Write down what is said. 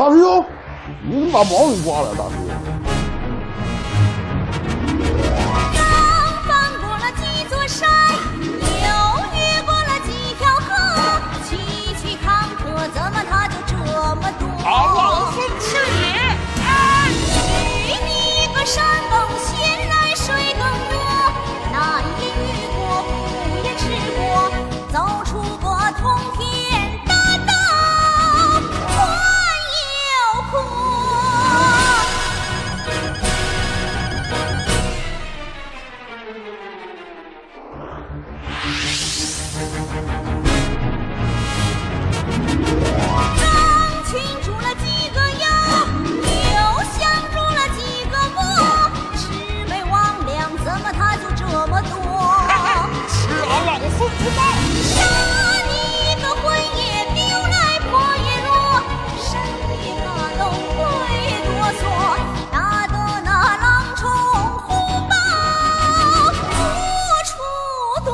大师兄，你怎么把毛给刮了，大师兄？这么多？吃俺老孙不报！杀你个魂也丢来魄也弱，身也嘎动，魂也哆嗦，打得那狼虫虎豹无处躲。